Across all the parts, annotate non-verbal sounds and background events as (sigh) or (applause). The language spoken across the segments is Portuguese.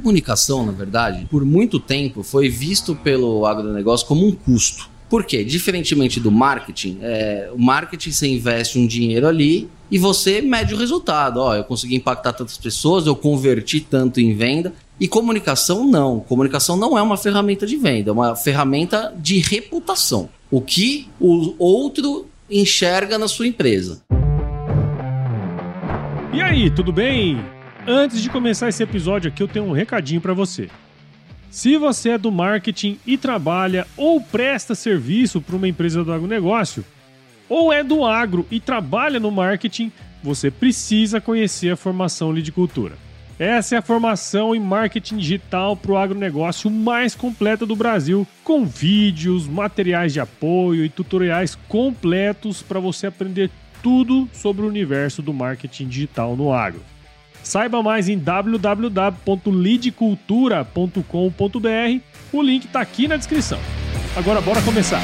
comunicação, na verdade, por muito tempo foi visto pelo agronegócio como um custo. Por quê? Diferentemente do marketing, é, o marketing você investe um dinheiro ali e você mede o resultado. Ó, eu consegui impactar tantas pessoas, eu converti tanto em venda. E comunicação não. Comunicação não é uma ferramenta de venda, é uma ferramenta de reputação. O que o outro enxerga na sua empresa. E aí, tudo bem? Antes de começar esse episódio aqui, eu tenho um recadinho para você. Se você é do marketing e trabalha ou presta serviço para uma empresa do agronegócio, ou é do agro e trabalha no marketing, você precisa conhecer a formação Lidicultura. Essa é a formação em marketing digital para o agronegócio mais completa do Brasil, com vídeos, materiais de apoio e tutoriais completos para você aprender tudo sobre o universo do marketing digital no agro. Saiba mais em www.lidcultura.com.br. O link está aqui na descrição. Agora bora começar.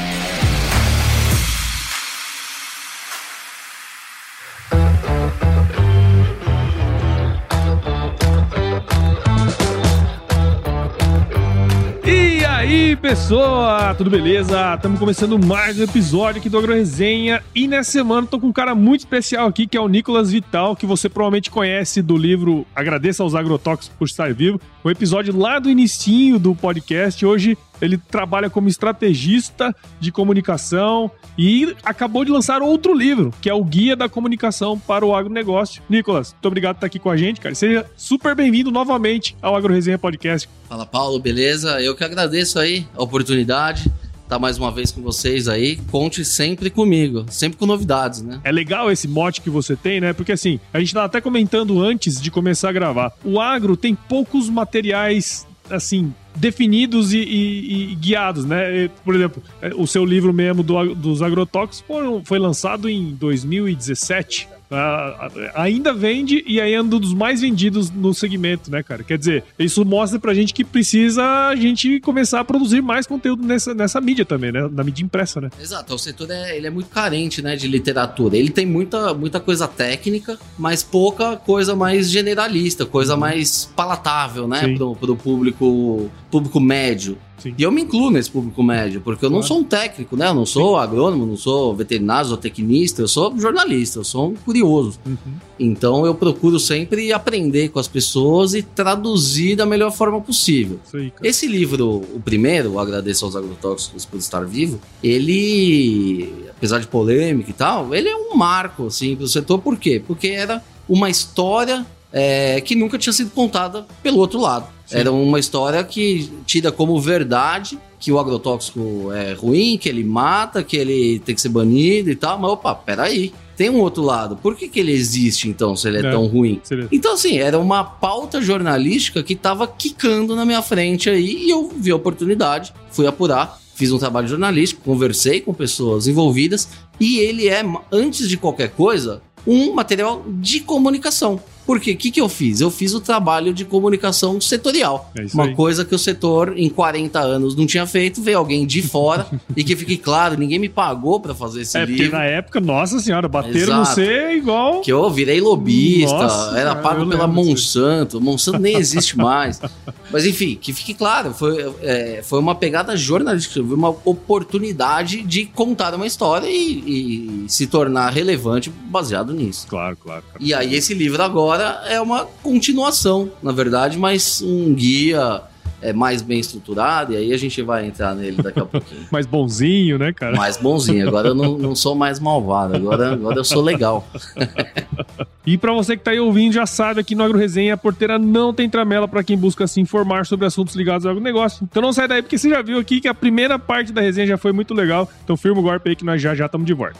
Pessoa? Tudo beleza? Estamos começando mais um episódio aqui do Agro Resenha e nessa semana tô com um cara muito especial aqui que é o Nicolas Vital, que você provavelmente conhece do livro Agradeça aos Agrotóxicos por estar vivo, um episódio lá do inicinho do podcast. Hoje ele trabalha como estrategista de comunicação e acabou de lançar outro livro, que é o Guia da Comunicação para o Agronegócio. Nicolas, muito obrigado por estar aqui com a gente, cara. Seja super bem-vindo novamente ao Agro Resenha Podcast. Fala, Paulo, beleza? Eu que agradeço aí a oportunidade estar tá mais uma vez com vocês aí. Conte sempre comigo, sempre com novidades, né? É legal esse mote que você tem, né? Porque assim, a gente estava até comentando antes de começar a gravar. O agro tem poucos materiais assim definidos e, e, e, guiados, né? Por exemplo, é, o seu livro mesmo do, dos agrotóxicos foi, foi lançado em 2017. Uh, ainda vende e aí é um dos mais vendidos no segmento, né, cara? Quer dizer, isso mostra pra gente que precisa a gente começar a produzir mais conteúdo nessa, nessa mídia também, né? Na mídia impressa, né? Exato, o setor é, ele é muito carente, né, de literatura. Ele tem muita, muita coisa técnica, mas pouca coisa mais generalista, coisa uhum. mais palatável, né, pro, pro público, público médio. Sim. E eu me incluo nesse público médio, porque eu claro. não sou um técnico, né? Eu não sou Sim. agrônomo, não sou veterinário, sou tecnista, eu sou jornalista, eu sou um curioso. Uhum. Então eu procuro sempre aprender com as pessoas e traduzir da melhor forma possível. Aí, Esse livro, o primeiro, Agradeço aos Agrotóxicos por Estar Vivo, ele, apesar de polêmica e tal, ele é um marco, assim, pro setor. Por quê? Porque era uma história é, que nunca tinha sido contada pelo outro lado. Sim. Era uma história que tida como verdade que o agrotóxico é ruim, que ele mata, que ele tem que ser banido e tal. Mas opa, peraí. Tem um outro lado. Por que, que ele existe, então, se ele é, é tão ruim? Seria. Então, assim, era uma pauta jornalística que tava quicando na minha frente aí e eu vi a oportunidade, fui apurar, fiz um trabalho jornalístico, conversei com pessoas envolvidas e ele é, antes de qualquer coisa, um material de comunicação. Porque o que, que eu fiz? Eu fiz o trabalho de comunicação setorial. É uma aí. coisa que o setor, em 40 anos, não tinha feito. Veio alguém de fora (laughs) e que fique claro, ninguém me pagou para fazer esse é, livro. É, porque na época, nossa senhora, bateram no C igual. Que eu virei lobista, nossa, era pago pela Monsanto. Monsanto nem existe (laughs) mais. Mas enfim, que fique claro, foi, é, foi uma pegada jornalística, foi uma oportunidade de contar uma história e, e se tornar relevante baseado nisso. Claro, claro. claro. E aí, esse livro agora agora é uma continuação, na verdade, mas um guia é mais bem estruturado, e aí a gente vai entrar nele daqui a pouquinho. (laughs) mais bonzinho, né, cara? Mais bonzinho. Agora eu não, não sou mais malvado, agora, agora eu sou legal. (laughs) e para você que tá aí ouvindo, já sabe aqui no Agro Resenha, a porteira não tem tramela para quem busca se informar sobre assuntos ligados ao agronegócio. Então não sai daí, porque você já viu aqui que a primeira parte da resenha já foi muito legal. Então firma o golpe aí que nós já já estamos de volta.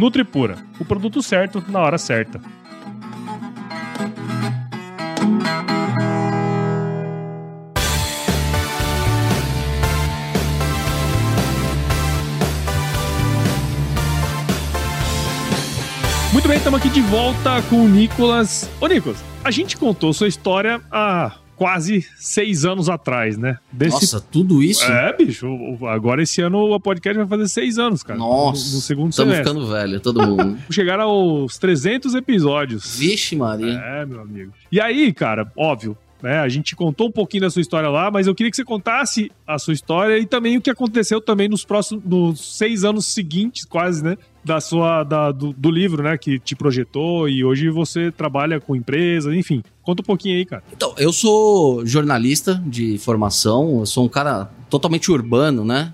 Nutripura, o produto certo na hora certa. Muito bem, estamos aqui de volta com o Nicolas. Ô, Nicolas, a gente contou sua história há quase seis anos atrás, né? Desse... Nossa, tudo isso? É, bicho. Agora esse ano o podcast vai fazer seis anos, cara. Nossa. No, no segundo Estamos semestre. ficando velho, todo mundo. (laughs) Chegaram aos 300 episódios. Vixe, Maria. É, meu amigo. E aí, cara, óbvio, né? A gente contou um pouquinho da sua história lá, mas eu queria que você contasse a sua história e também o que aconteceu também nos próximos nos seis anos seguintes, quase, né? Da sua da, do, do, livro, né? Que te projetou e hoje você trabalha com empresas, enfim. Conta um pouquinho aí, cara. Então, eu sou jornalista de formação, eu sou um cara totalmente urbano, né?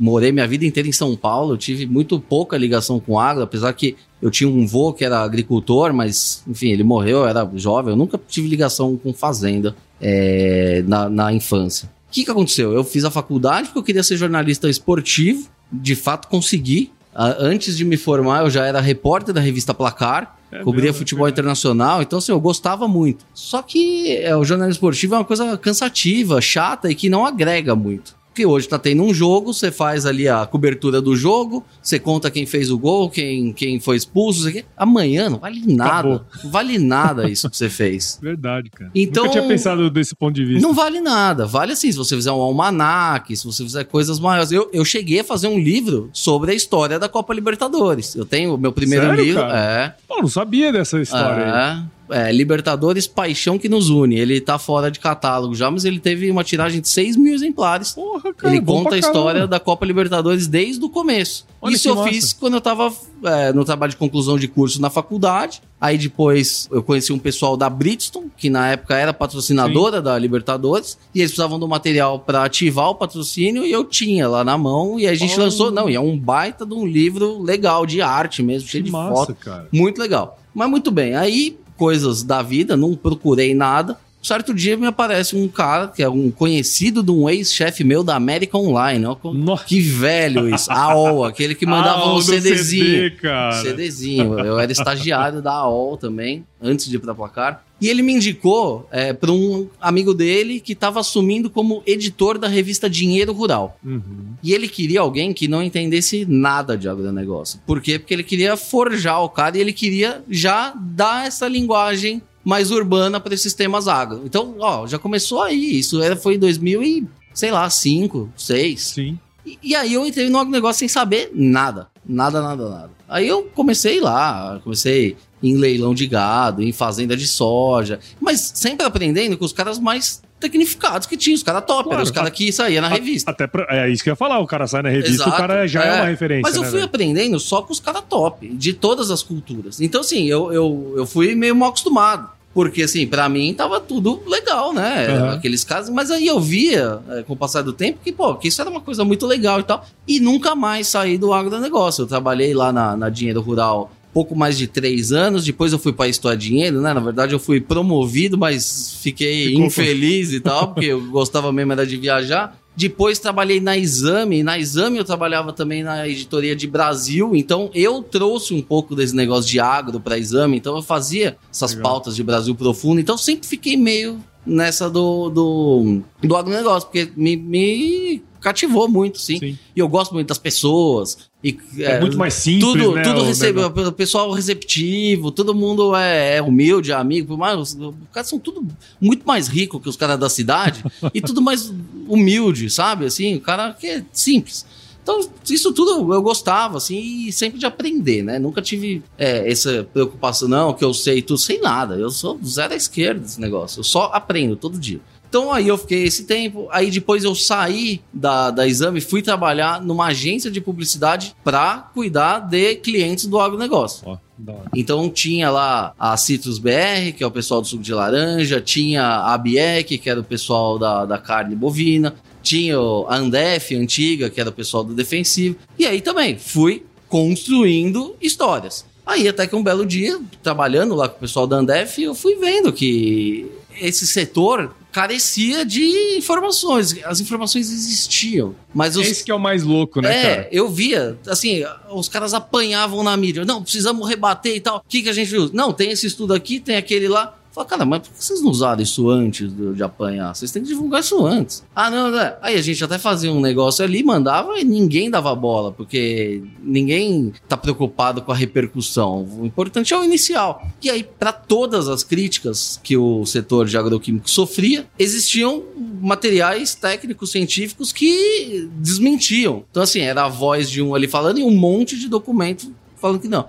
morei minha vida inteira em São Paulo, tive muito pouca ligação com agro, apesar que eu tinha um vô que era agricultor, mas, enfim, ele morreu, eu era jovem, eu nunca tive ligação com fazenda é, na, na infância. O que, que aconteceu? Eu fiz a faculdade porque eu queria ser jornalista esportivo, de fato consegui. Antes de me formar, eu já era repórter da revista Placar, é cobria mesmo, futebol é internacional, então assim, eu gostava muito. Só que é, o jornalismo esportivo é uma coisa cansativa, chata e que não agrega muito. Porque hoje tá tendo um jogo, você faz ali a cobertura do jogo, você conta quem fez o gol, quem, quem foi expulso, amanhã não vale nada. Não vale nada isso que você fez. (laughs) Verdade, cara. Então, Nunca tinha pensado desse ponto de vista. Não vale nada. Vale assim, se você fizer um almanac, se você fizer coisas maiores. Eu, eu cheguei a fazer um livro sobre a história da Copa Libertadores. Eu tenho o meu primeiro Sério, livro. Cara? É. Pô, não sabia dessa história é. aí é, Libertadores Paixão que nos une. Ele tá fora de catálogo já, mas ele teve uma tiragem de 6 mil exemplares. Porra, cara, ele conta a história da Copa Libertadores desde o começo. Olha Isso eu massa. fiz quando eu tava é, no trabalho de conclusão de curso na faculdade. Aí depois eu conheci um pessoal da Bridgestone, que na época era patrocinadora Sim. da Libertadores, e eles precisavam do material para ativar o patrocínio e eu tinha lá na mão e a gente oh. lançou, não, e é um baita de um livro legal de arte mesmo, cheio que de massa, foto, cara. muito legal. Mas muito bem, aí coisas da vida, não procurei nada. Certo dia me aparece um cara que é um conhecido de um ex-chefe meu da América Online. Ó, que velho isso. AOL, aquele que mandava AOL um CDzinho. CD, cara. CDzinho. Eu era estagiário da AOL também, antes de ir pra placar. E ele me indicou é, para um amigo dele que estava assumindo como editor da revista Dinheiro Rural. Uhum. E ele queria alguém que não entendesse nada de agronegócio. Por quê? Porque ele queria forjar o cara e ele queria já dar essa linguagem mais urbana para esses temas agro. Então, ó, já começou aí. Isso era, foi em 2000 e, sei lá, 5, 6. Sim. E, e aí eu entrei no agronegócio sem saber nada. Nada, nada, nada. Aí eu comecei lá, comecei em leilão de gado, em fazenda de soja, mas sempre aprendendo com os caras mais tecnificados que tinha, os caras top, claro, os caras que saíam na revista. Até pra, é isso que eu ia falar, o cara sai na revista, Exato, o cara já é, é uma referência. Mas eu né, fui véio? aprendendo só com os caras top, de todas as culturas. Então, assim, eu, eu, eu fui meio mal acostumado. Porque, assim, para mim tava tudo legal, né? Uhum. Aqueles casos. Mas aí eu via, é, com o passar do tempo, que, pô, que isso era uma coisa muito legal e tal. E nunca mais saí do agronegócio. Eu trabalhei lá na, na Dinheiro Rural pouco mais de três anos. Depois eu fui para História Dinheiro, né? Na verdade, eu fui promovido, mas fiquei Ficou infeliz e tal, porque eu gostava mesmo era de viajar. Depois trabalhei na Exame, na Exame eu trabalhava também na editoria de Brasil, então eu trouxe um pouco desse negócio de agro para Exame, então eu fazia essas Legal. pautas de Brasil profundo, então sempre fiquei meio nessa do, do, do agronegócio, porque me, me cativou muito, sim. sim. E eu gosto muito das pessoas. E, é, é muito mais simples, tudo, né? Tudo recebe, o pessoal receptivo, todo mundo é, é humilde, amigo. Mas os, os caras são tudo muito mais ricos que os caras da cidade (laughs) e tudo mais humilde, sabe? Assim, o cara que é simples. Então, isso tudo eu gostava, assim, e sempre de aprender, né? Nunca tive é, essa preocupação, não, que eu sei tudo, sem nada. Eu sou zero à esquerda desse negócio. Eu só aprendo todo dia. Então aí eu fiquei esse tempo, aí depois eu saí da, da exame, fui trabalhar numa agência de publicidade para cuidar de clientes do agronegócio. Oh. Então tinha lá a Citrus BR, que é o pessoal do suco de laranja, tinha a Biec, que era o pessoal da, da carne bovina, tinha a Andef antiga, que era o pessoal do defensivo. E aí também fui construindo histórias. Aí até que um belo dia, trabalhando lá com o pessoal da Andef, eu fui vendo que esse setor carecia de informações. As informações existiam. Mas os... Esse que é o mais louco, né, é, cara? eu via, assim, os caras apanhavam na mídia. Não, precisamos rebater e tal. O que, que a gente viu? Não, tem esse estudo aqui, tem aquele lá. Fala, cara, mas por que vocês não usaram isso antes de, apanhar? Vocês têm que divulgar isso antes. Ah, não, não. Aí a gente até fazia um negócio ali, mandava e ninguém dava bola, porque ninguém tá preocupado com a repercussão. O importante é o inicial. E aí, para todas as críticas que o setor de agroquímico sofria, existiam materiais técnicos científicos que desmentiam. Então, assim, era a voz de um ali falando e um monte de documento falando que não.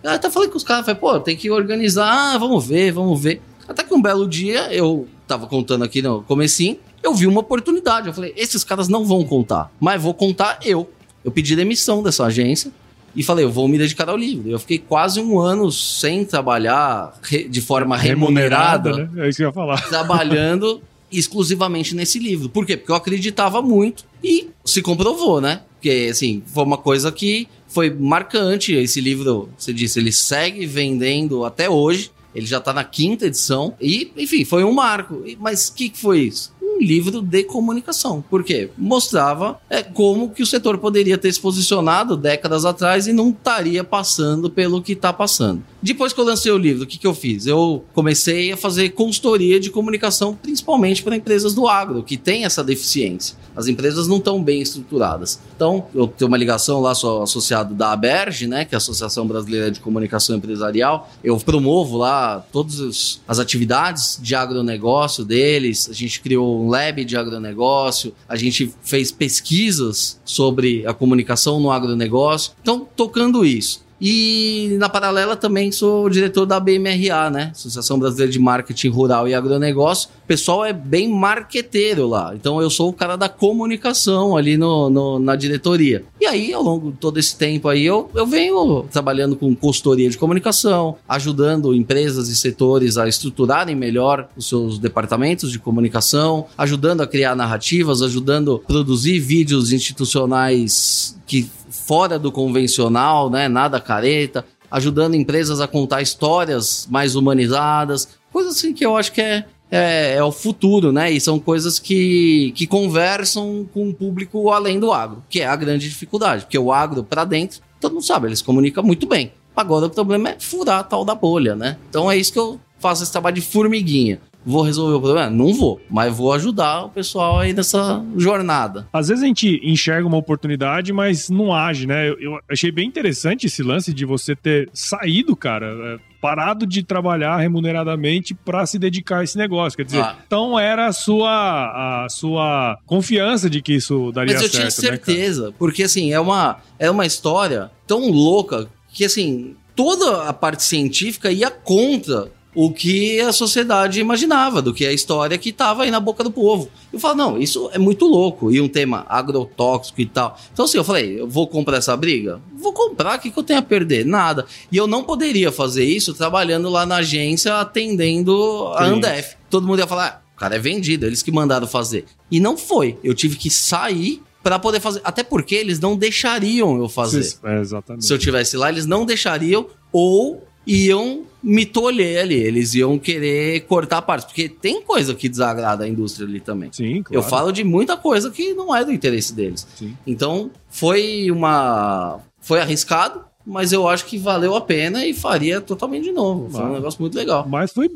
Eu até falei com os caras, falei, pô, tem que organizar, vamos ver, vamos ver. Um belo dia, eu tava contando aqui no comecinho, eu vi uma oportunidade. Eu falei, esses caras não vão contar, mas vou contar eu. Eu pedi demissão dessa agência e falei, eu vou me dedicar ao livro. Eu fiquei quase um ano sem trabalhar de forma remunerada. remunerada né? É isso que eu ia falar. (laughs) Trabalhando exclusivamente nesse livro. Por quê? Porque eu acreditava muito e se comprovou, né? Porque, assim, foi uma coisa que foi marcante. Esse livro, você disse, ele segue vendendo até hoje. Ele já está na quinta edição. E, enfim, foi um marco. Mas o que, que foi isso? Um livro de comunicação. Por quê? Mostrava é, como que o setor poderia ter se posicionado décadas atrás e não estaria passando pelo que está passando. Depois que eu lancei o livro, o que, que eu fiz? Eu comecei a fazer consultoria de comunicação, principalmente para empresas do agro, que tem essa deficiência. As empresas não estão bem estruturadas. Então, eu tenho uma ligação lá, sou associado da ABERG, né, que é a Associação Brasileira de Comunicação Empresarial. Eu promovo lá todas as atividades de agronegócio deles. A gente criou lab de agronegócio, a gente fez pesquisas sobre a comunicação no agronegócio. Então, tocando isso. E na paralela também sou diretor da BMRA, né? Associação Brasileira de Marketing Rural e Agronegócio. O pessoal é bem marqueteiro lá. Então eu sou o cara da comunicação ali no, no, na diretoria. E aí, ao longo de todo esse tempo aí, eu, eu venho trabalhando com consultoria de comunicação, ajudando empresas e setores a estruturarem melhor os seus departamentos de comunicação, ajudando a criar narrativas, ajudando a produzir vídeos institucionais que fora do convencional, né? Nada careta, ajudando empresas a contar histórias mais humanizadas, coisas assim que eu acho que é, é, é, o futuro, né? E são coisas que, que conversam com o público além do agro, que é a grande dificuldade, porque o agro para dentro, todo mundo sabe, eles comunicam muito bem. Agora o problema é furar a tal da bolha, né? Então é isso que eu faço esse trabalho de formiguinha. Vou resolver o problema? Não vou, mas vou ajudar o pessoal aí nessa jornada. Às vezes a gente enxerga uma oportunidade, mas não age, né? Eu, eu achei bem interessante esse lance de você ter saído, cara, é, parado de trabalhar remuneradamente para se dedicar a esse negócio. Quer dizer, ah. então era a sua, a sua confiança de que isso daria certo. Mas eu certo, tinha né, certeza, né, porque assim, é uma, é uma história tão louca que assim, toda a parte científica ia contra o que a sociedade imaginava, do que a história que estava aí na boca do povo. Eu falo, não, isso é muito louco. E um tema agrotóxico e tal. Então, assim, eu falei, eu vou comprar essa briga? Vou comprar, o que, que eu tenho a perder? Nada. E eu não poderia fazer isso trabalhando lá na agência, atendendo a Andef. Todo mundo ia falar, ah, o cara é vendido, eles que mandaram fazer. E não foi. Eu tive que sair para poder fazer. Até porque eles não deixariam eu fazer. É, exatamente. Se eu tivesse lá, eles não deixariam ou iam me tolher ali, eles iam querer cortar partes, porque tem coisa que desagrada a indústria ali também. Sim, claro. Eu falo de muita coisa que não é do interesse deles. Sim. Então, foi uma foi arriscado, mas eu acho que valeu a pena e faria totalmente de novo. Foi um negócio muito legal. Mas foi.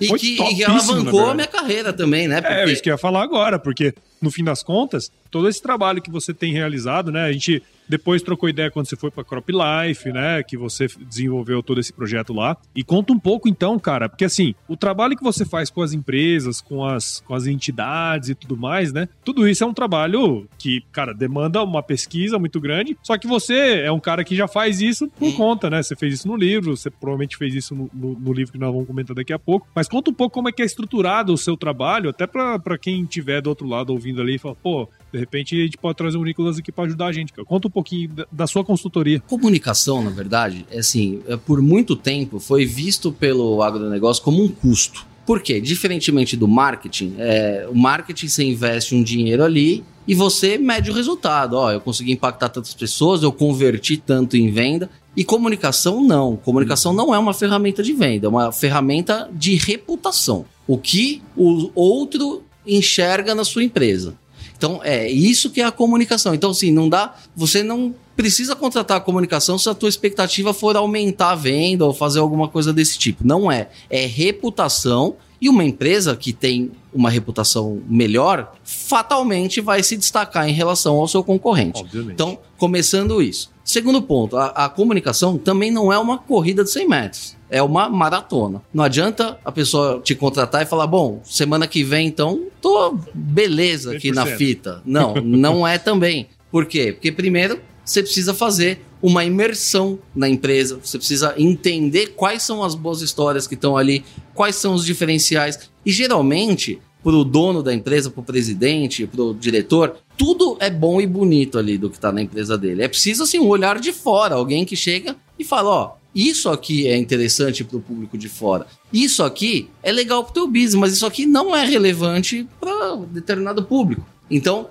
E foi que, e que alavancou a minha carreira também, né? Porque... É, isso que eu ia falar agora, porque no fim das contas, todo esse trabalho que você tem realizado, né? A gente depois trocou ideia quando você foi para Crop Life, né? Que você desenvolveu todo esse projeto lá. E conta um pouco então, cara, porque assim, o trabalho que você faz com as empresas, com as, com as entidades e tudo mais, né? Tudo isso é um trabalho que, cara, demanda uma pesquisa muito grande. Só que você é um cara que já faz isso por conta, né? Você fez isso no livro, você provavelmente fez isso no, no, no livro que nós vamos comentar daqui a pouco. Mas conta um pouco como é que é estruturado o seu trabalho, até para quem tiver do outro lado ouvindo ali e falar, pô, de repente a gente pode trazer o Nicolas aqui para ajudar a gente. Conta um pouquinho da, sua consultoria. Comunicação, na verdade, é assim, é, por muito tempo foi visto pelo agronegócio como um custo. Por quê? Diferentemente do marketing, é, o marketing você investe um dinheiro ali e você mede o resultado. Ó, eu consegui impactar tantas pessoas, eu converti tanto em venda. E comunicação não. Comunicação não é uma ferramenta de venda, é uma ferramenta de reputação. O que o outro enxerga na sua empresa. Então, é isso que é a comunicação. Então, assim, não dá. Você não precisa contratar a comunicação se a tua expectativa for aumentar a venda ou fazer alguma coisa desse tipo. Não é. É reputação. E uma empresa que tem uma reputação melhor, fatalmente vai se destacar em relação ao seu concorrente. Obviamente. Então, começando isso. Segundo ponto, a, a comunicação também não é uma corrida de 100 metros é uma maratona. Não adianta a pessoa te contratar e falar: bom, semana que vem, então, tô beleza aqui 100%. na fita. Não, não é também. Por quê? Porque primeiro você precisa fazer uma imersão na empresa, você precisa entender quais são as boas histórias que estão ali, quais são os diferenciais. E geralmente, para o dono da empresa, para o presidente, para o diretor, tudo é bom e bonito ali do que está na empresa dele. É preciso assim um olhar de fora, alguém que chega e fala, ó, isso aqui é interessante para o público de fora. Isso aqui é legal para o teu business, mas isso aqui não é relevante para determinado público. Então,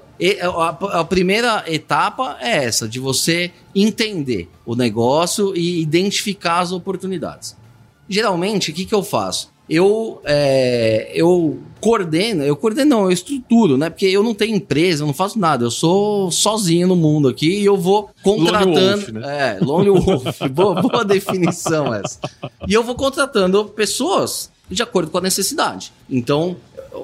a, primeira etapa é essa, de você entender o negócio e identificar as oportunidades. Geralmente, o que, que eu faço? eu, é, eu coordeno, eu coordeno não, eu estruturo, né? Porque eu não tenho empresa, eu não faço nada, eu sou sozinho no mundo aqui e eu vou contratando. Lone Wolf, né? É, Lone Wolf, (laughs) boa, boa definição essa. E eu vou contratando pessoas de acordo com a necessidade. Então,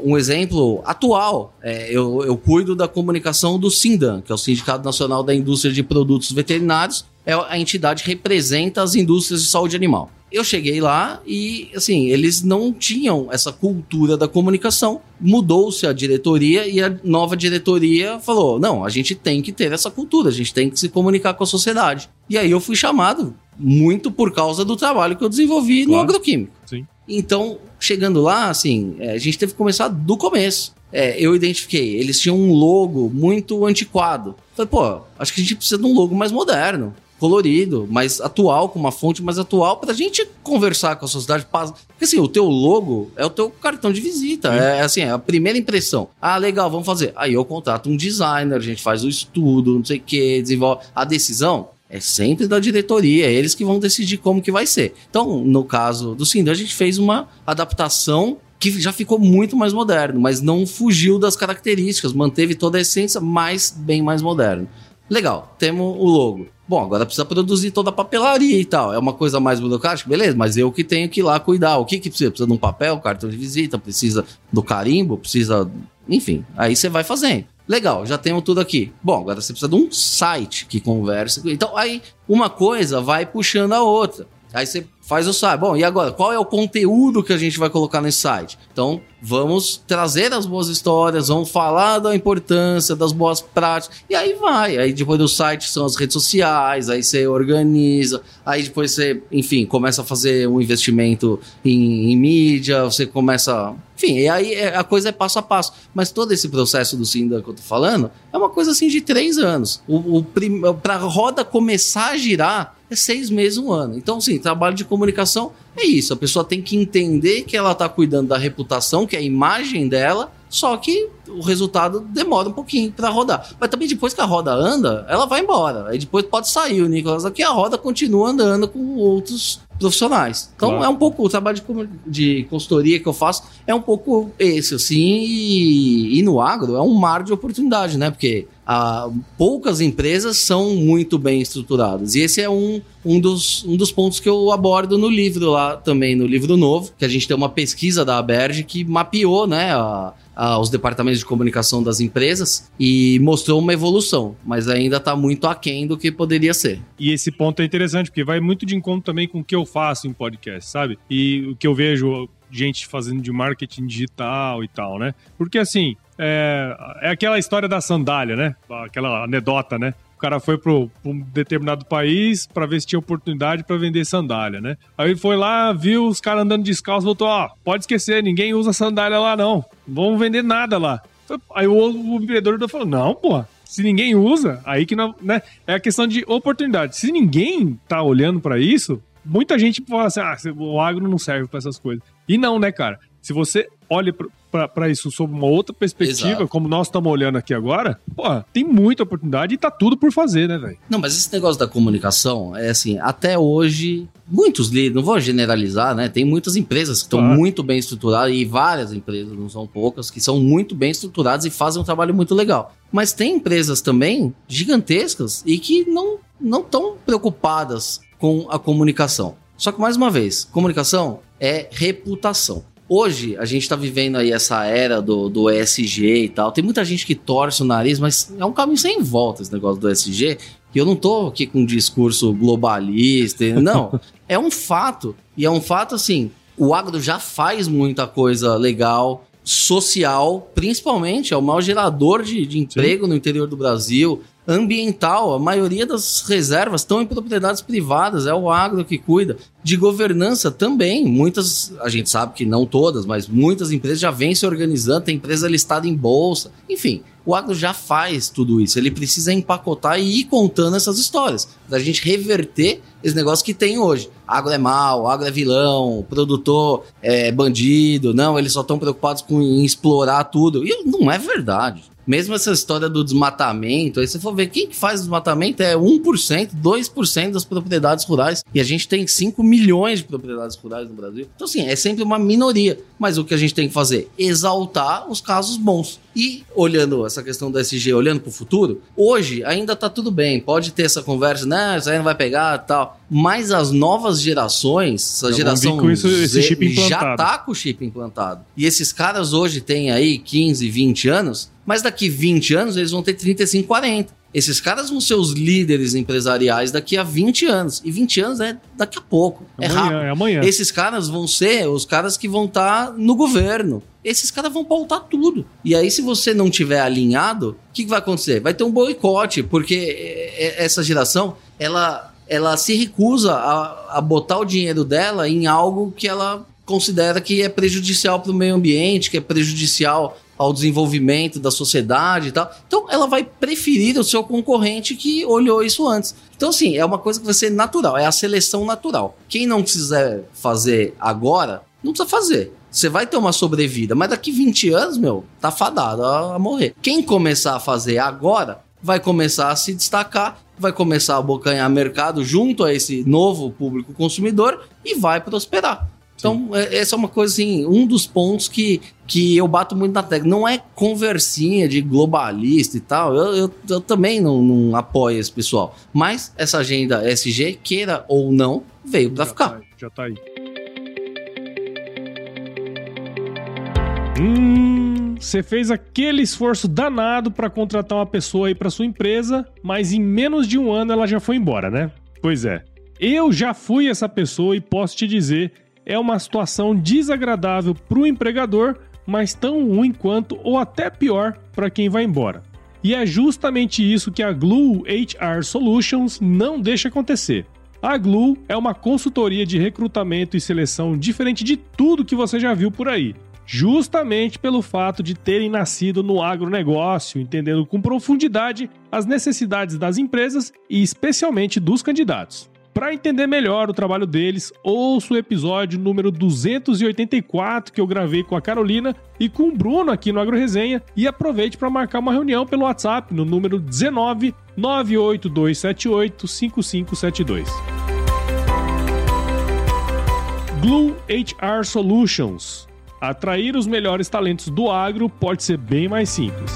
um exemplo atual, é, eu, eu cuido da comunicação do SINDAN, que é o Sindicato Nacional da Indústria de Produtos Veterinários, é a entidade que representa as indústrias de saúde animal. Eu cheguei lá e, assim, eles não tinham essa cultura da comunicação. Mudou-se a diretoria e a nova diretoria falou: não, a gente tem que ter essa cultura, a gente tem que se comunicar com a sociedade. E aí eu fui chamado muito por causa do trabalho que eu desenvolvi claro. no agroquímico. Sim. Então, chegando lá, assim, é, a gente teve que começar do começo. É, eu identifiquei, eles tinham um logo muito antiquado. Falei, pô, acho que a gente precisa de um logo mais moderno colorido, mais atual, com uma fonte mais atual, pra gente conversar com a sociedade. Porque assim, o teu logo é o teu cartão de visita. É assim, é a primeira impressão. Ah, legal, vamos fazer. Aí eu contrato um designer, a gente faz o estudo, não sei o que, desenvolve. A decisão é sempre da diretoria, é eles que vão decidir como que vai ser. Então, no caso do Sindor, a gente fez uma adaptação que já ficou muito mais moderno, mas não fugiu das características, manteve toda a essência, mas bem mais moderno. Legal, temos o logo. Bom, agora precisa produzir toda a papelaria e tal. É uma coisa mais burocrática, beleza, mas eu que tenho que ir lá cuidar. O que que precisa? Precisa de um papel, cartão de visita, precisa do carimbo, precisa. Enfim, aí você vai fazendo. Legal, já temos tudo aqui. Bom, agora você precisa de um site que converse. Então, aí uma coisa vai puxando a outra. Aí você faz o site. Bom, e agora? Qual é o conteúdo que a gente vai colocar nesse site? Então, vamos trazer as boas histórias, vamos falar da importância das boas práticas. E aí vai. Aí depois do site são as redes sociais, aí você organiza, aí depois você, enfim, começa a fazer um investimento em, em mídia, você começa. Enfim, e aí é, a coisa é passo a passo. Mas todo esse processo do Sinda que eu tô falando é uma coisa assim de três anos. O, o prim... Pra roda começar a girar, é seis meses, um ano. Então, sim, trabalho de comunicação é isso. A pessoa tem que entender que ela está cuidando da reputação, que é a imagem dela, só que o resultado demora um pouquinho para rodar. Mas também depois que a roda anda, ela vai embora. Aí depois pode sair o Nicolas aqui, a roda continua andando com outros profissionais. Então claro. é um pouco o trabalho de, de consultoria que eu faço é um pouco esse assim e, e, no agro é um mar de oportunidade, né? Porque a, poucas empresas são muito bem estruturadas. E esse é um, um, dos, um dos pontos que eu abordo no livro lá também, no livro novo, que a gente tem uma pesquisa da Aberge que mapeou né, a, a, os departamentos de comunicação das empresas e mostrou uma evolução, mas ainda está muito aquém do que poderia ser. E esse ponto é interessante, porque vai muito de encontro também com o que eu faço em podcast, sabe? E o que eu vejo gente fazendo de marketing digital e tal, né? Porque assim, é, é aquela história da sandália, né? Aquela anedota, né? O cara foi para um determinado país para ver se tinha oportunidade para vender sandália, né? Aí ele foi lá, viu os caras andando descalço, voltou, ó, pode esquecer, ninguém usa sandália lá não, não vamos vender nada lá. Aí o, o empreendedor falou, não, pô, se ninguém usa, aí que não, né? É a questão de oportunidade. Se ninguém tá olhando para isso, muita gente fala assim, ah, o agro não serve para essas coisas. E não, né, cara? Se você olha para isso sob uma outra perspectiva, Exato. como nós estamos olhando aqui agora, tem muita oportunidade e tá tudo por fazer, né, velho? Não, mas esse negócio da comunicação é assim, até hoje, muitos líderes, não vou generalizar, né? Tem muitas empresas que estão ah. muito bem estruturadas e várias empresas, não são poucas, que são muito bem estruturadas e fazem um trabalho muito legal. Mas tem empresas também gigantescas e que não não estão preocupadas com a comunicação. Só que mais uma vez, comunicação é reputação. Hoje, a gente está vivendo aí essa era do, do ESG e tal. Tem muita gente que torce o nariz, mas é um caminho sem volta esse negócio do ESG. E eu não tô aqui com um discurso globalista, não. (laughs) é um fato. E é um fato assim: o agro já faz muita coisa legal, social, principalmente, é o maior gerador de, de emprego Sim. no interior do Brasil ambiental, a maioria das reservas estão em propriedades privadas, é o agro que cuida. De governança também, muitas, a gente sabe que não todas, mas muitas empresas já vêm se organizando, tem empresa listada em bolsa, enfim. O agro já faz tudo isso, ele precisa empacotar e ir contando essas histórias, da gente reverter esse negócio que tem hoje. Agro é mal, agro é vilão, produtor é bandido, não, eles só estão preocupados com explorar tudo. E não é verdade. Mesmo essa história do desmatamento, aí você for ver quem que faz desmatamento é 1%, 2% das propriedades rurais. E a gente tem 5 milhões de propriedades rurais no Brasil. Então, assim, é sempre uma minoria. Mas o que a gente tem que fazer? Exaltar os casos bons. E olhando essa questão do SG, olhando para o futuro, hoje ainda tá tudo bem. Pode ter essa conversa, né? Isso aí não vai pegar tal. Mas as novas gerações, essa Já geração isso, Z, já tá com o chip implantado. E esses caras hoje têm aí 15, 20 anos mas daqui 20 anos eles vão ter 35, 40. Esses caras vão ser os líderes empresariais daqui a 20 anos. E 20 anos é daqui a pouco. É amanhã, rápido. É amanhã. Esses caras vão ser os caras que vão estar tá no governo. Esses caras vão pautar tudo. E aí, se você não tiver alinhado, o que, que vai acontecer? Vai ter um boicote, porque é, é, essa geração, ela, ela se recusa a, a botar o dinheiro dela em algo que ela considera que é prejudicial para o meio ambiente, que é prejudicial ao desenvolvimento da sociedade e tal. Então, ela vai preferir o seu concorrente que olhou isso antes. Então, assim, é uma coisa que vai ser natural, é a seleção natural. Quem não quiser fazer agora, não precisa fazer. Você vai ter uma sobrevida, mas daqui 20 anos, meu, tá fadado a, morrer. Quem começar a fazer agora, vai começar a se destacar, vai começar a abocanhar mercado junto a esse novo público consumidor e vai prosperar. Então, é, essa é uma coisa assim, um dos pontos que, que eu bato muito na tecla. Não é conversinha de globalista e tal. Eu, eu, eu também não, não, apoio esse pessoal. Mas essa agenda SG, queira ou não, veio para ficar. Tá, já tá aí. Hum, você fez aquele esforço danado para contratar uma pessoa aí para sua empresa, mas em menos de um ano ela já foi embora, né? Pois é. Eu já fui essa pessoa e posso te dizer é uma situação desagradável para o empregador, mas tão ruim quanto ou até pior para quem vai embora. E é justamente isso que a Glue HR Solutions não deixa acontecer. A Glue é uma consultoria de recrutamento e seleção diferente de tudo que você já viu por aí, justamente pelo fato de terem nascido no agronegócio, entendendo com profundidade as necessidades das empresas e especialmente dos candidatos. Para entender melhor o trabalho deles, ouça o episódio número 284 que eu gravei com a Carolina e com o Bruno aqui no Agro Resenha e aproveite para marcar uma reunião pelo WhatsApp no número 19 98278 5572. Glue HR Solutions. Atrair os melhores talentos do agro pode ser bem mais simples.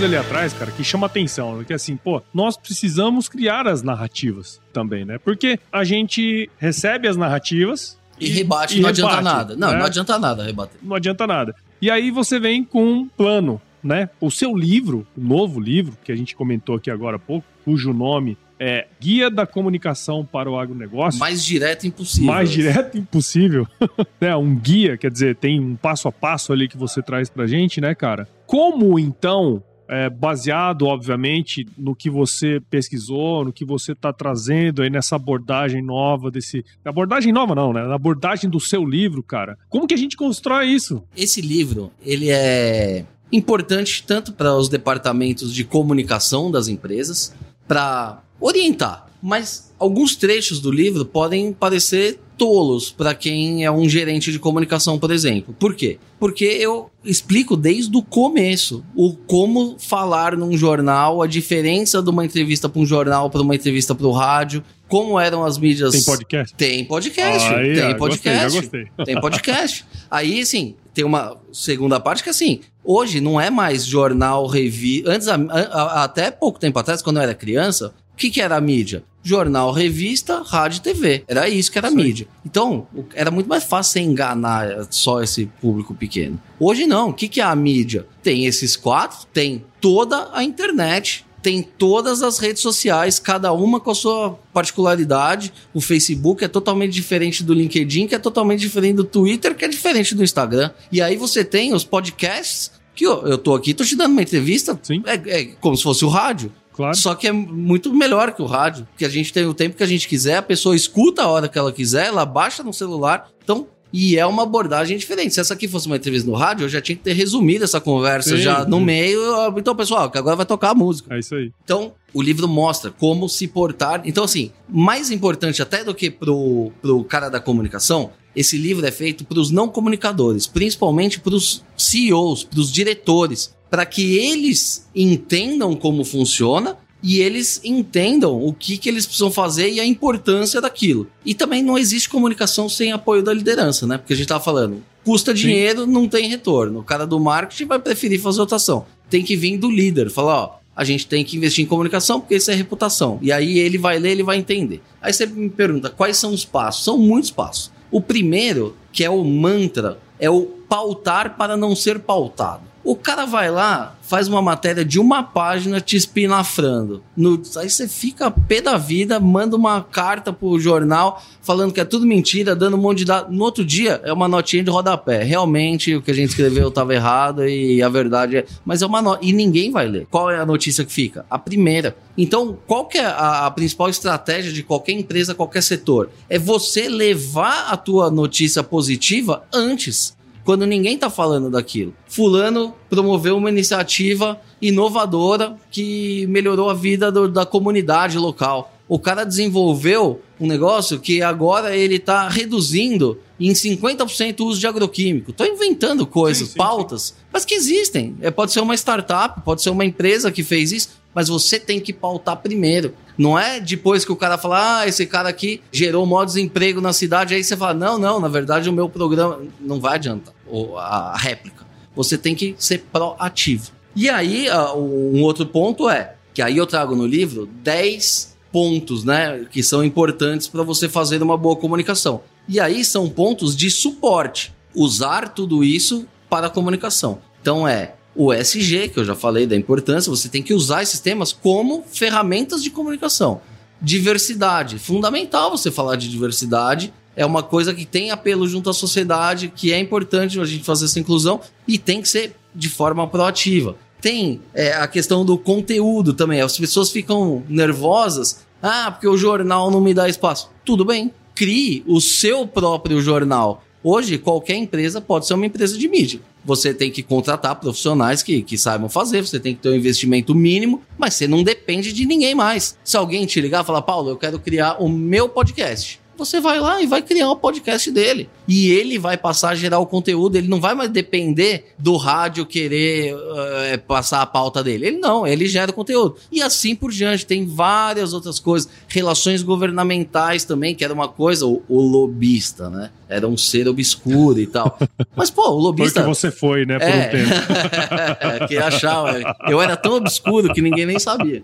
Coisa ali atrás, cara, que chama atenção, né? que é assim, pô, nós precisamos criar as narrativas também, né? Porque a gente recebe as narrativas e, e rebate, e não rebate, adianta nada. Não, né? não adianta nada rebater. Não adianta nada. E aí você vem com um plano, né? O seu livro, o novo livro, que a gente comentou aqui agora há pouco, cujo nome é Guia da Comunicação para o Agronegócio. Mais direto impossível. Mais direto impossível. (laughs) é, um guia, quer dizer, tem um passo a passo ali que você traz pra gente, né, cara? Como então é, baseado, obviamente, no que você pesquisou, no que você está trazendo aí nessa abordagem nova desse. Abordagem nova, não, né? Na abordagem do seu livro, cara. Como que a gente constrói isso? Esse livro, ele é importante tanto para os departamentos de comunicação das empresas, para orientar. Mas alguns trechos do livro podem parecer tolos para quem é um gerente de comunicação, por exemplo. Por quê? Porque eu explico desde o começo o como falar num jornal, a diferença de uma entrevista para um jornal para uma entrevista para o rádio, como eram as mídias. Tem podcast? Tem podcast. Aí, tem podcast. Gostei, gostei. (laughs) Tem podcast. Aí, assim, tem uma segunda parte que, assim, hoje não é mais jornal, revista. Antes, a, a, até pouco tempo atrás, quando eu era criança, que, que era a mídia? jornal, revista, rádio e TV. Era isso que era a mídia. Então, era muito mais fácil você enganar só esse público pequeno. Hoje não. O que, que é a mídia? Tem esses quatro, tem toda a internet, tem todas as redes sociais, cada uma com a sua particularidade. O Facebook é totalmente diferente do LinkedIn, que é totalmente diferente do Twitter, que é diferente do Instagram. E aí você tem os podcasts, que eu, eu tô aqui, tô te dando uma entrevista. Sim. É, é como se fosse o rádio. Claro. Só que é muito melhor que o rádio, porque a gente tem o tempo que a gente quiser, a pessoa escuta a hora que ela quiser, ela baixa no celular. Então, e é uma abordagem diferente. Se essa aqui fosse uma entrevista no rádio, eu já tinha que ter resumido essa conversa sim, já no meio. Então, pessoal, que agora vai tocar a música. É isso aí. Então, o livro mostra como se portar. Então, assim, mais importante até do que pro, pro cara da comunicação, esse livro é feito para os não comunicadores, principalmente para os CEOs, para os diretores, para que eles entendam como funciona e eles entendam o que, que eles precisam fazer e a importância daquilo. E também não existe comunicação sem apoio da liderança, né? Porque a gente tava falando, custa Sim. dinheiro, não tem retorno. O cara do marketing vai preferir fazer ação. Tem que vir do líder, falar, ó, a gente tem que investir em comunicação porque isso é reputação. E aí ele vai ler, ele vai entender. Aí você me pergunta, quais são os passos? São muitos passos. O primeiro, que é o mantra, é o pautar para não ser pautado. O cara vai lá, faz uma matéria de uma página te espinafrando. No, aí você fica pé da vida, manda uma carta pro jornal falando que é tudo mentira, dando um monte de dados. No outro dia, é uma notinha de rodapé. Realmente, o que a gente escreveu estava errado e a verdade é. Mas é uma nota. E ninguém vai ler. Qual é a notícia que fica? A primeira. Então, qual que é a, a principal estratégia de qualquer empresa, qualquer setor? É você levar a tua notícia positiva antes quando ninguém tá falando daquilo. Fulano promoveu uma iniciativa inovadora que melhorou a vida do, da comunidade local. O cara desenvolveu um negócio que agora ele está reduzindo em 50% o uso de agroquímico. Estou inventando coisas, sim, sim, pautas, sim. mas que existem. É, pode ser uma startup, pode ser uma empresa que fez isso, mas você tem que pautar primeiro. Não é depois que o cara fala, ah, esse cara aqui gerou maior desemprego na cidade, aí você fala, não, não, na verdade o meu programa não vai adiantar, a réplica. Você tem que ser proativo. E aí, um outro ponto é, que aí eu trago no livro 10 pontos, né, que são importantes para você fazer uma boa comunicação. E aí são pontos de suporte. Usar tudo isso para a comunicação. Então é o SG, que eu já falei da importância, você tem que usar esses temas como ferramentas de comunicação. Diversidade, fundamental você falar de diversidade, é uma coisa que tem apelo junto à sociedade, que é importante a gente fazer essa inclusão e tem que ser de forma proativa. Tem é, a questão do conteúdo também, as pessoas ficam nervosas, ah, porque o jornal não me dá espaço. Tudo bem, crie o seu próprio jornal. Hoje, qualquer empresa pode ser uma empresa de mídia. Você tem que contratar profissionais que, que saibam fazer, você tem que ter um investimento mínimo, mas você não depende de ninguém mais. Se alguém te ligar e falar, Paulo, eu quero criar o meu podcast, você vai lá e vai criar o podcast dele. E ele vai passar a gerar o conteúdo, ele não vai mais depender do rádio querer uh, passar a pauta dele. Ele não, ele gera o conteúdo. E assim por diante, tem várias outras coisas. Relações governamentais também, que era uma coisa, o, o lobista, né? Era um ser obscuro e tal. (laughs) Mas, pô, o lobista. Foi que você foi, né, por é, um tempo. (laughs) que achava. Eu era tão obscuro que ninguém nem sabia.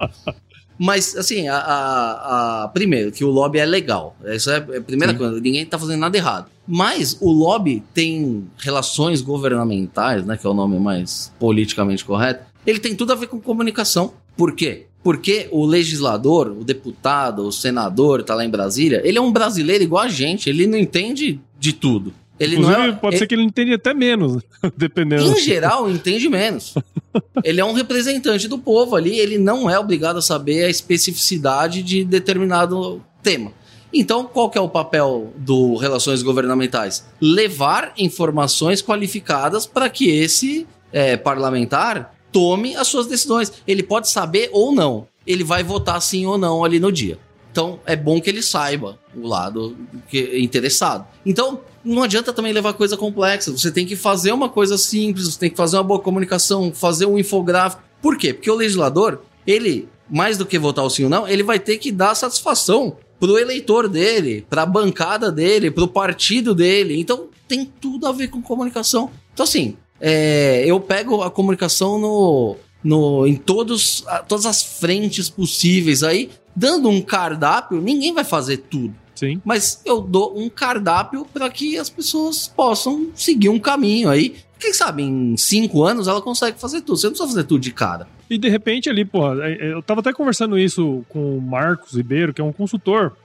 Mas, assim, a, a, a, primeiro, que o lobby é legal. Isso é a primeira Sim. coisa. Ninguém está fazendo nada errado. Mas o lobby tem relações governamentais, né? Que é o nome mais politicamente correto. Ele tem tudo a ver com comunicação. Por quê? Porque o legislador, o deputado, o senador, tá lá em Brasília, ele é um brasileiro igual a gente. Ele não entende de tudo. Ele Inclusive, não é, pode ser que ele entenda até menos, (laughs) dependendo. Em geral, entende menos. ele é um representante do povo ali, ele não é obrigado a saber a especificidade de determinado tema. Então, qual que é o papel do Relações Governamentais? Levar informações qualificadas para que esse é, parlamentar tome as suas decisões. Ele pode saber ou não. Ele vai votar sim ou não ali no dia. Então, é bom que ele saiba o lado interessado. Então, não adianta também levar coisa complexa. Você tem que fazer uma coisa simples, você tem que fazer uma boa comunicação, fazer um infográfico. Por quê? Porque o legislador, ele, mais do que votar o sim ou não, ele vai ter que dar satisfação pro eleitor dele, pra bancada dele, pro partido dele. Então, tem tudo a ver com comunicação. Então, assim, é, eu pego a comunicação no, no, em todos, todas as frentes possíveis aí, dando um cardápio, ninguém vai fazer tudo. Sim. Mas eu dou um cardápio para que as pessoas possam seguir um caminho aí. Quem sabe em cinco anos ela consegue fazer tudo. Você não precisa fazer tudo de cara. E de repente ali, porra, é, é, eu tava até conversando isso com o Marcos Ribeiro, que é um consultor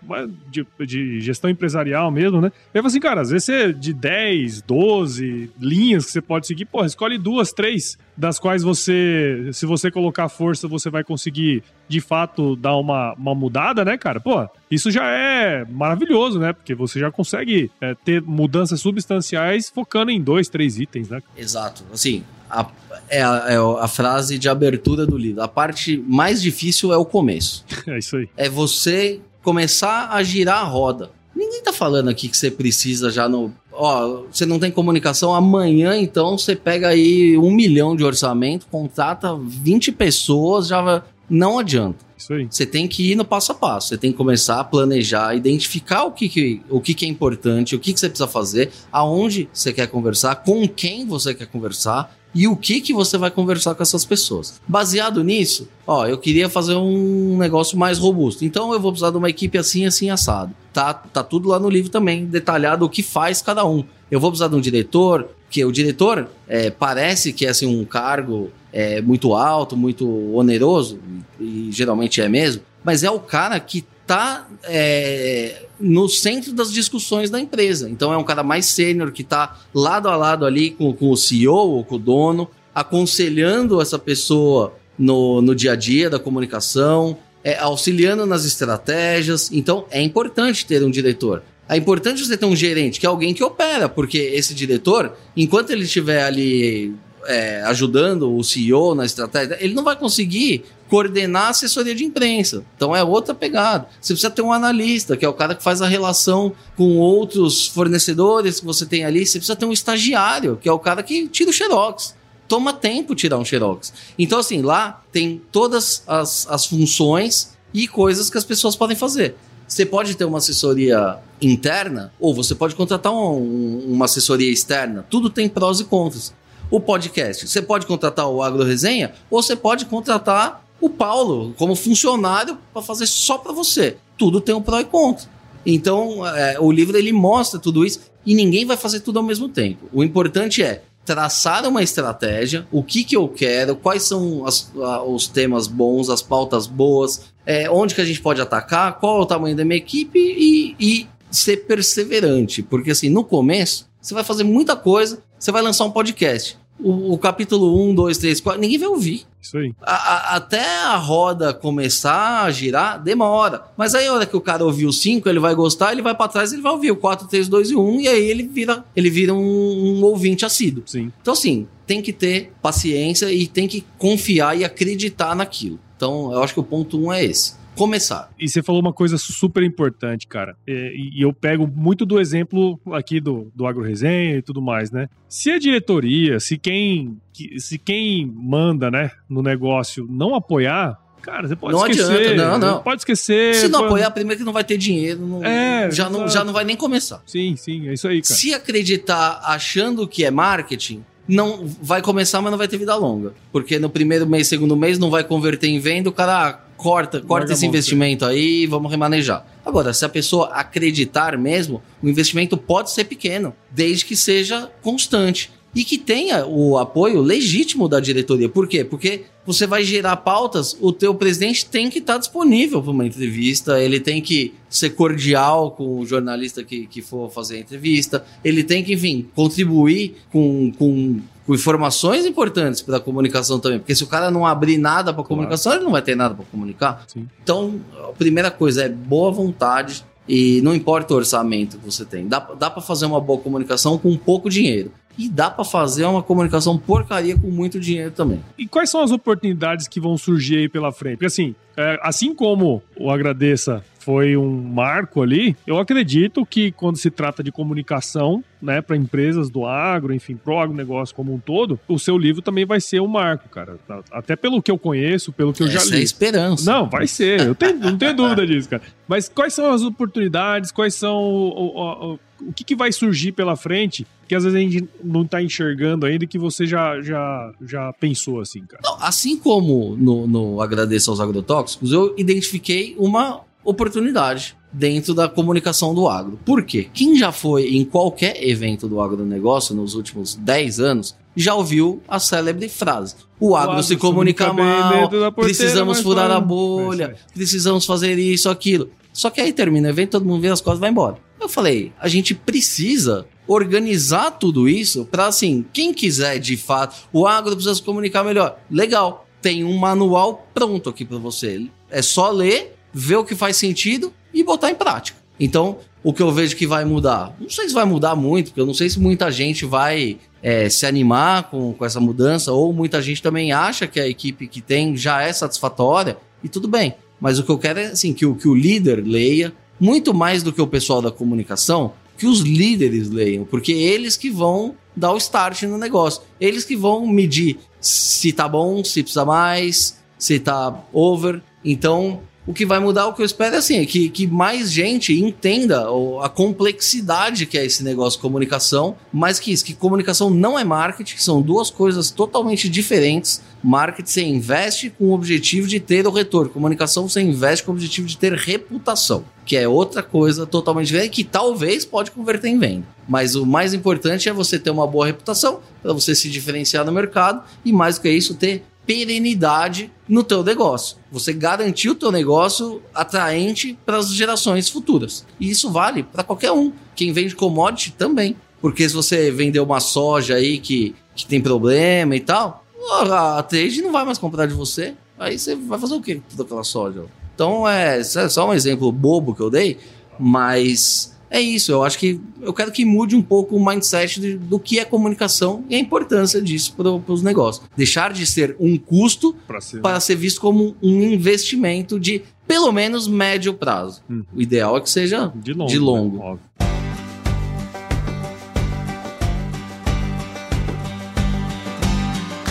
de, de gestão empresarial mesmo, né? Ele falou assim, cara, às vezes você de 10, 12 linhas que você pode seguir, porra, escolhe duas, três, das quais você, se você colocar força, você vai conseguir de fato dar uma, uma mudada, né, cara? Pô, isso já é maravilhoso, né? Porque você já consegue é, ter mudanças substanciais focando em dois, três itens, né? Exato. Assim, a, é, a, é a frase de abertura do livro. A parte mais difícil é o começo. É isso aí. É você começar a girar a roda. Ninguém tá falando aqui que você precisa já no. Ó, você não tem comunicação, amanhã então você pega aí um milhão de orçamento, contrata 20 pessoas, já não adianta. Isso aí. Você tem que ir no passo a passo. Você tem que começar a planejar, identificar o que, que, o que, que é importante, o que, que você precisa fazer, aonde você quer conversar, com quem você quer conversar e o que que você vai conversar com essas pessoas. Baseado nisso, ó, eu queria fazer um negócio mais robusto. Então eu vou precisar de uma equipe assim, assim, assado. Tá, tá tudo lá no livro também, detalhado o que faz cada um. Eu vou precisar de um diretor, que o diretor é, parece que é assim, um cargo é, muito alto, muito oneroso, e geralmente é mesmo, mas é o cara que tá é, no centro das discussões da empresa. Então é um cara mais sênior que está lado a lado ali com, com o CEO ou com o dono, aconselhando essa pessoa no, no dia a dia da comunicação, é, auxiliando nas estratégias. Então é importante ter um diretor. É importante você ter um gerente, que é alguém que opera, porque esse diretor, enquanto ele estiver ali é, ajudando o CEO na estratégia, ele não vai conseguir coordenar a assessoria de imprensa. Então é outra pegada. Você precisa ter um analista, que é o cara que faz a relação com outros fornecedores que você tem ali. Você precisa ter um estagiário, que é o cara que tira o xerox. Toma tempo tirar um xerox. Então, assim, lá tem todas as, as funções e coisas que as pessoas podem fazer. Você pode ter uma assessoria interna ou você pode contratar um, uma assessoria externa. Tudo tem prós e contras o podcast. Você pode contratar o Agro Resenha ou você pode contratar o Paulo como funcionário para fazer só para você. Tudo tem um pró e contra. Então, é, o livro ele mostra tudo isso e ninguém vai fazer tudo ao mesmo tempo. O importante é traçar uma estratégia, o que, que eu quero, quais são as, os temas bons, as pautas boas, é, onde que a gente pode atacar, qual é o tamanho da minha equipe e, e ser perseverante. Porque assim, no começo, você vai fazer muita coisa, você vai lançar um podcast o, o, capítulo 1, 2, 3, 4, ninguém vai ouvir. Isso aí. A, a, até a roda começar a girar, demora. Mas aí, a hora que o cara ouvir o 5, ele vai gostar, ele vai para trás, ele vai ouvir o 4, 3, 2 e 1, e aí ele vira, ele vira um, um ouvinte assíduo. Sim. Então, assim, tem que ter paciência e tem que confiar e acreditar naquilo. Então, eu acho que o ponto 1 um é esse. Começar. E você falou uma coisa super importante, cara. E, e eu pego muito do exemplo aqui do, do Agro Resenha e tudo mais, né? Se a diretoria, se quem, se quem manda, né, no negócio não apoiar, Cara, você pode não esquecer. Adianta, não, não. Pode esquecer. Se não pode... apoiar, primeiro que não vai ter dinheiro. Não, é, já, não, já não vai nem começar. Sim, sim, é isso aí, cara. Se acreditar achando que é marketing, não vai começar, mas não vai ter vida longa. Porque no primeiro mês, segundo mês, não vai converter em venda, o cara ah, corta, corta esse investimento aí e vamos remanejar. Agora, se a pessoa acreditar mesmo, o investimento pode ser pequeno, desde que seja constante e que tenha o apoio legítimo da diretoria. Por quê? Porque você vai gerar pautas, o teu presidente tem que estar disponível para uma entrevista, ele tem que ser cordial com o jornalista que, que for fazer a entrevista, ele tem que, enfim, contribuir com, com, com informações importantes para a comunicação também, porque se o cara não abrir nada para comunicação, ele não vai ter nada para comunicar. Sim. Então, a primeira coisa é boa vontade, e não importa o orçamento que você tem. Dá, dá para fazer uma boa comunicação com pouco dinheiro. E dá para fazer uma comunicação porcaria com muito dinheiro também. E quais são as oportunidades que vão surgir aí pela frente? Porque assim, é, assim como o Agradeça foi um marco ali, eu acredito que quando se trata de comunicação, né, para empresas do agro, enfim, pro agronegócio como um todo, o seu livro também vai ser um marco, cara. Até pelo que eu conheço, pelo que eu Essa já li. é a esperança. Não, vai ser. Eu tenho, não tenho (laughs) dúvida disso, cara. Mas quais são as oportunidades? Quais são o, o, o, o que, que vai surgir pela frente que às vezes a gente não está enxergando ainda que você já, já, já pensou assim, cara? Não, assim como no, no Agradeço aos Agrotóxicos, eu identifiquei uma oportunidade dentro da comunicação do agro. Por quê? Quem já foi em qualquer evento do agronegócio nos últimos 10 anos já ouviu a célebre frase: o agro, o agro se comunica, se mal, porteira, precisamos furar a bolha, é precisamos fazer isso, aquilo. Só que aí termina o evento, todo mundo vê as costas e vai embora. Eu falei, a gente precisa organizar tudo isso para assim, quem quiser de fato, o agro precisa se comunicar melhor. Legal, tem um manual pronto aqui para você. É só ler, ver o que faz sentido e botar em prática. Então, o que eu vejo que vai mudar, não sei se vai mudar muito, porque eu não sei se muita gente vai é, se animar com, com essa mudança, ou muita gente também acha que a equipe que tem já é satisfatória, e tudo bem. Mas o que eu quero é assim, que o, que o líder leia, muito mais do que o pessoal da comunicação, que os líderes leiam, porque eles que vão dar o start no negócio. Eles que vão medir se tá bom, se precisa mais, se tá over. Então, o que vai mudar, o que eu espero é assim, é que, que mais gente entenda a complexidade que é esse negócio de comunicação, mais que isso, que comunicação não é marketing, que são duas coisas totalmente diferentes. Marketing você investe com o objetivo de ter o retorno, comunicação você investe com o objetivo de ter reputação, que é outra coisa totalmente diferente, que talvez pode converter em venda. Mas o mais importante é você ter uma boa reputação, para você se diferenciar no mercado, e mais do que isso, ter perenidade no teu negócio. Você garantir o teu negócio atraente para as gerações futuras. E isso vale para qualquer um. Quem vende commodity também. Porque se você vender uma soja aí que, que tem problema e tal, a trade não vai mais comprar de você. Aí você vai fazer o que com toda aquela soja? Então é, é só um exemplo bobo que eu dei, mas é isso. Eu acho que eu quero que mude um pouco o mindset de, do que é comunicação e a importância disso para os negócios. Deixar de ser um custo para ser visto como um investimento de pelo menos médio prazo. Hum. O ideal é que seja de longo. De longo. Né?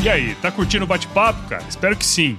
E aí, tá curtindo o bate-papo, cara? Espero que sim.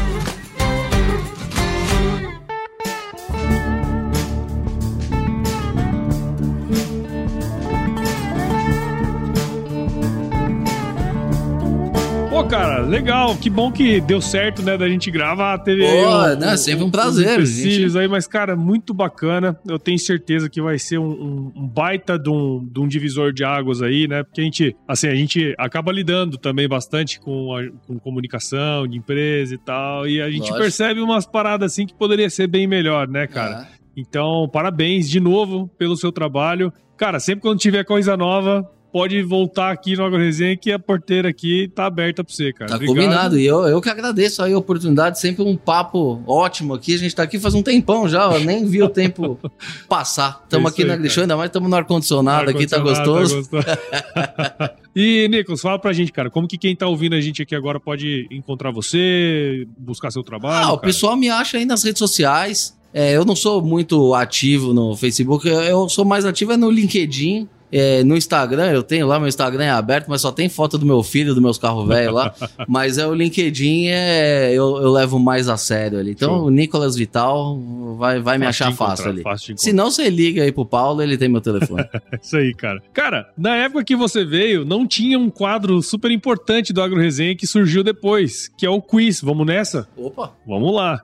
Pô, cara, legal. Que bom que deu certo, né, da gente gravar. Teve Pô, um, né, sempre um prazer. Gente. aí, mas, cara, muito bacana. Eu tenho certeza que vai ser um, um, um baita de um, de um, divisor de águas aí, né? Porque a gente, assim, a gente acaba lidando também bastante com, a, com comunicação de empresa e tal. E a gente Lógico. percebe umas paradas assim que poderia ser bem melhor, né, cara? É. Então, parabéns de novo pelo seu trabalho. Cara, sempre quando tiver coisa nova, pode voltar aqui no AgroResenha que a porteira aqui tá aberta pra você, cara. Tá Obrigado. combinado. E eu, eu que agradeço aí a oportunidade, sempre um papo ótimo aqui. A gente tá aqui faz um tempão já, eu nem vi o tempo (laughs) passar. Estamos aqui aí, na Grixão, ainda mais estamos no ar-condicionado ar aqui, tá gostoso. Tá gostoso. (laughs) e, Nicolas, fala pra gente, cara, como que quem tá ouvindo a gente aqui agora pode encontrar você, buscar seu trabalho? Ah, cara? o pessoal me acha aí nas redes sociais. É, eu não sou muito ativo no Facebook, eu sou mais ativo é no LinkedIn. É, no Instagram, eu tenho lá, meu Instagram é aberto, mas só tem foto do meu filho, dos meus carros velhos lá. (laughs) mas é o LinkedIn, é, eu, eu, levo mais a sério ali. Então, Show. o Nicolas Vital vai, vai me achar fácil ali. Fácil Se não, você liga aí pro Paulo, ele tem meu telefone. (laughs) Isso aí, cara. Cara, na época que você veio, não tinha um quadro super importante do Agro Resenha que surgiu depois, que é o quiz. Vamos nessa? Opa! Vamos lá.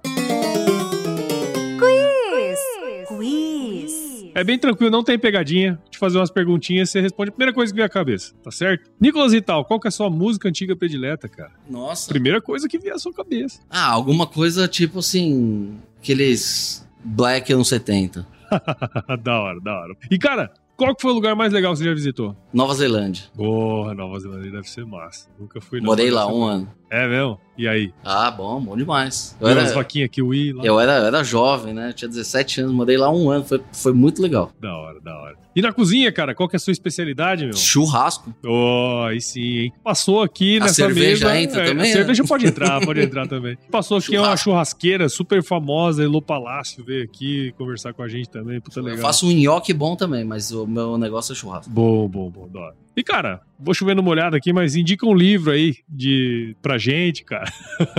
É bem tranquilo, não tem pegadinha. Te fazer umas perguntinhas, você responde a primeira coisa que vier à cabeça, tá certo? Nicolas e tal, qual que é a sua música antiga predileta, cara? Nossa. Primeira coisa que vier à sua cabeça. Ah, alguma coisa tipo assim, aqueles Black anos 70. (laughs) da hora, da hora. E cara, qual que foi o lugar mais legal que você já visitou? Nova Zelândia. Porra, Nova Zelândia deve ser massa. Nunca fui. Morei lá um ano. É mesmo? E aí? Ah, bom, bom demais. Eu era, as vaquinhas kiwi lá. Eu era, era jovem, né? Tinha 17 anos, morei lá um ano. Foi, foi muito legal. Da hora, da hora. E na cozinha, cara, qual que é a sua especialidade, meu? Churrasco. Oh, aí sim, hein? Passou aqui a nessa cerveja mesa... Entra é, também, a cerveja pode entrar, (laughs) pode entrar também. Passou aqui uma churrasqueira super famosa, Elô Palácio, veio aqui conversar com a gente também. Puta legal. Eu faço um nhoque bom tambem, mas o meu negócio é churrasco. Bom, bom, bom, da hora. E, cara, vou chover no molhado aqui, mas indica um livro aí de, pra gente, cara.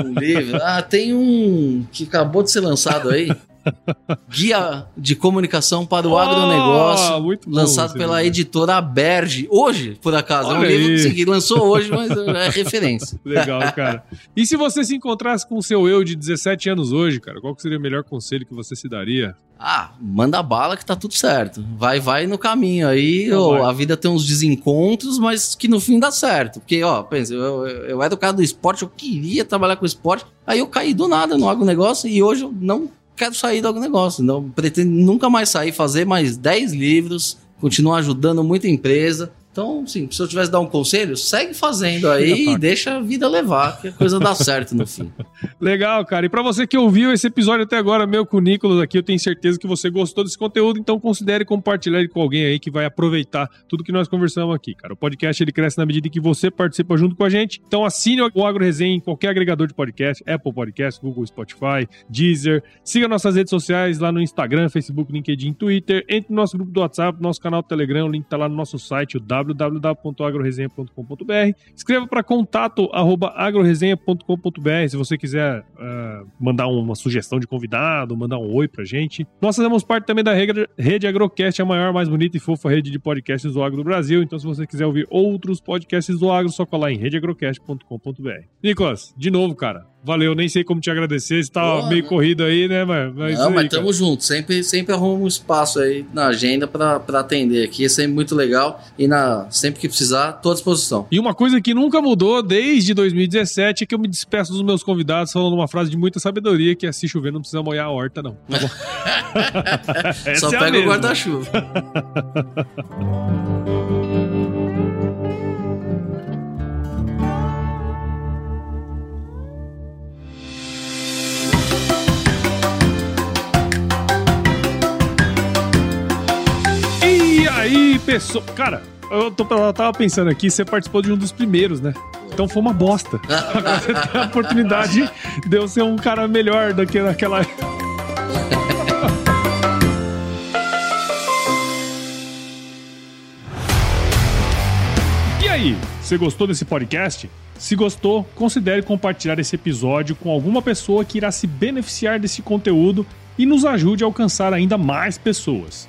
Um livro? Ah, tem um que acabou de ser lançado aí. (laughs) Guia de Comunicação para o oh, Agronegócio, lançado pela editora Berge. Hoje, por acaso. Olha é um aí. livro que lançou hoje, mas é referência. (laughs) Legal, cara. E se você se encontrasse com o seu eu de 17 anos hoje, cara, qual seria o melhor conselho que você se daria? Ah, manda bala que tá tudo certo. Vai, vai no caminho aí. Ó, a vida tem uns desencontros, mas que no fim dá certo. Porque, ó, pensa, eu, eu, era o cara do esporte, eu queria trabalhar com esporte. Aí eu caí do nada no agronegócio e hoje eu não quero sair do agronegócio. Não pretendo nunca mais sair, fazer mais 10 livros, continuar ajudando muita empresa. Então, sim, se eu tivesse dar um conselho, segue fazendo aí e deixa a vida levar, que a coisa dá certo no fim. (laughs) Legal, cara. E para você que ouviu esse episódio até agora, meu com o Nicolas aqui, eu tenho certeza que você gostou desse conteúdo, então considere compartilhar ele com alguém aí que vai aproveitar tudo que nós conversamos aqui, cara. O podcast ele cresce na medida em que você participa junto com a gente. Então assine o Agro Resenha em qualquer agregador de podcast, Apple Podcast, Google, Spotify, Deezer. Siga nossas redes sociais lá no Instagram, Facebook, LinkedIn, Twitter. Entre no nosso grupo do WhatsApp, nosso canal do Telegram, o link tá lá no nosso site, o w www.agroresenha.com.br. Escreva para contato@agroresenha.com.br se você quiser uh, mandar uma sugestão de convidado, mandar um oi pra gente. Nós fazemos parte também da rede Agrocast, a maior, mais bonita e fofa rede de podcasts do agro do Brasil. Então, se você quiser ouvir outros podcasts do agro, só colar em redeagrocast.com.br. Nicolas, de novo, cara, Valeu, nem sei como te agradecer, você tá meio né? corrido aí, né? Mas, mas Não, aí, mas tamo junto, sempre, sempre arrumo um espaço aí na agenda para atender aqui, é sempre muito legal e na, sempre que precisar, tô à disposição. E uma coisa que nunca mudou desde 2017 é que eu me despeço dos meus convidados falando uma frase de muita sabedoria que é se chover não precisa molhar a horta, não. Tá (laughs) Só é pega o guarda-chuva. aí, pessoal. Cara, eu, tô, eu tava pensando aqui, você participou de um dos primeiros, né? Então foi uma bosta. (laughs) Agora você tem a oportunidade de eu ser um cara melhor do que naquela. e aí, você gostou desse podcast? Se gostou, considere compartilhar esse episódio com alguma pessoa que irá se beneficiar desse conteúdo e nos ajude a alcançar ainda mais pessoas.